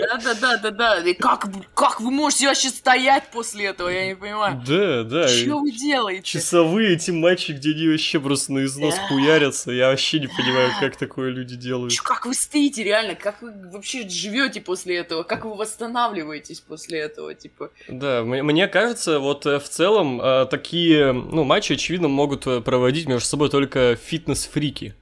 Да-да-да-да-да. И как, как вы можете вообще стоять после этого? Я не понимаю. Да, да. Что вы делаете? Часовые эти матчи, где они вообще просто на износ хуярятся. Я вообще не понимаю, как такое люди делают. Как вы стоите, реально? Как вы вообще живете после этого? Как вы восстанавливаетесь после этого? Типа. Да, мне кажется, вот э, в целом э, такие ну, матчи, очевидно, могут э, проводить между собой только фитнес-фрики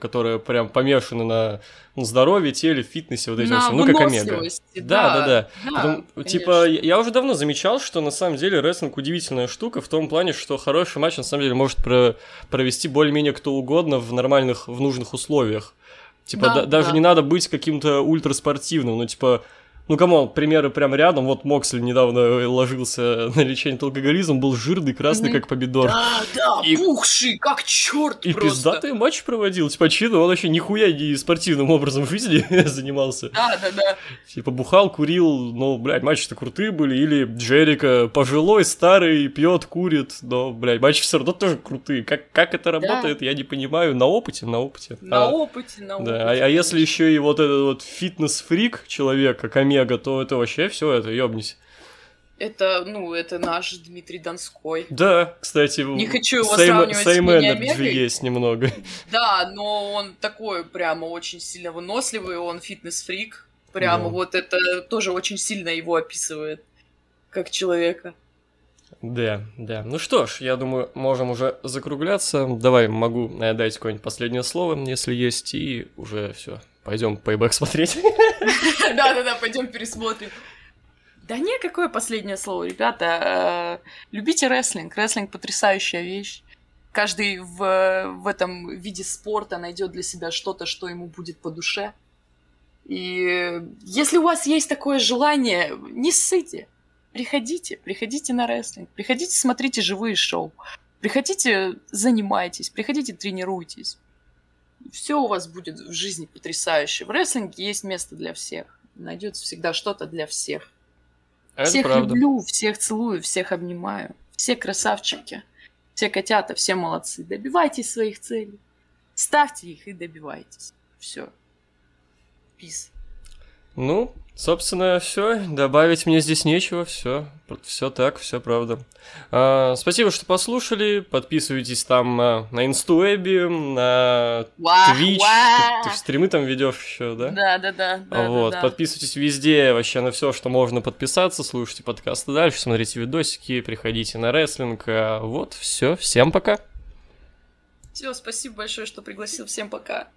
которые прям помешаны на ну, здоровье, теле, фитнесе, вот этим всем, ну, как Омега. Да, да, да. да. Потом, типа, я уже давно замечал, что на самом деле рестлинг удивительная штука в том плане, что хороший матч на самом деле может про провести более-менее кто угодно в нормальных, в нужных условиях. Типа, да, да, даже не надо быть каким-то ультраспортивным, ну, типа, ну, кому примеры прям рядом. Вот Моксли недавно ложился на лечение от алкоголизма, был жирный, красный, mm-hmm. как помидор. Да, да, и... пухший, как черт И просто. пиздатый матч проводил. Типа, чину, он вообще нихуя не спортивным образом в жизни занимался. Да, да, да. Типа, бухал, курил, ну, блядь, матчи-то крутые были. Или Джерика пожилой, старый, пьет, курит, но, блядь, матчи все равно тоже крутые. Как, как это работает, да. я не понимаю. На опыте, на опыте. На а, опыте, на опыте. Да, а, а если еще и вот этот вот фитнес-фрик человека, комедия, Омега, то это вообще все, это ёбнись. Это, ну, это наш Дмитрий Донской. Да, кстати, не хочу его same, сравнивать same с есть немного. Да, но он такой прямо очень сильно выносливый, он фитнес-фрик. Прямо да. вот это тоже очень сильно его описывает как человека. Да, да. Ну что ж, я думаю, можем уже закругляться. Давай, могу дать какое-нибудь последнее слово, если есть, и уже все. Пойдем пейбэк смотреть. Да-да-да, пойдем пересмотрим. Да не, какое последнее слово, ребята. Э, любите рестлинг. Рестлинг потрясающая вещь. Каждый в, в этом виде спорта найдет для себя что-то, что ему будет по душе. И если у вас есть такое желание, не ссыте. Приходите, приходите на рестлинг, приходите, смотрите живые шоу, приходите, занимайтесь, приходите, тренируйтесь. Все у вас будет в жизни потрясающе. В рестлинге есть место для всех. Найдется всегда что-то для всех. Это всех правда. люблю, всех целую, всех обнимаю. Все красавчики. Все котята, все молодцы. Добивайтесь своих целей. Ставьте их и добивайтесь. Все. Пис. Ну, собственно, все. Добавить мне здесь нечего. Все. Все так, все правда. А, спасибо, что послушали. Подписывайтесь там а, на Инстуэбе, на Twitch. вау. Ты, ты стримы там ведешь еще, да? Да, да, да. да, вот, да, да. подписывайтесь везде, вообще на все, что можно подписаться, слушайте подкасты дальше, смотрите видосики, приходите на рестлинг. А вот, все, всем пока. Все, спасибо большое, что пригласил. Всем пока.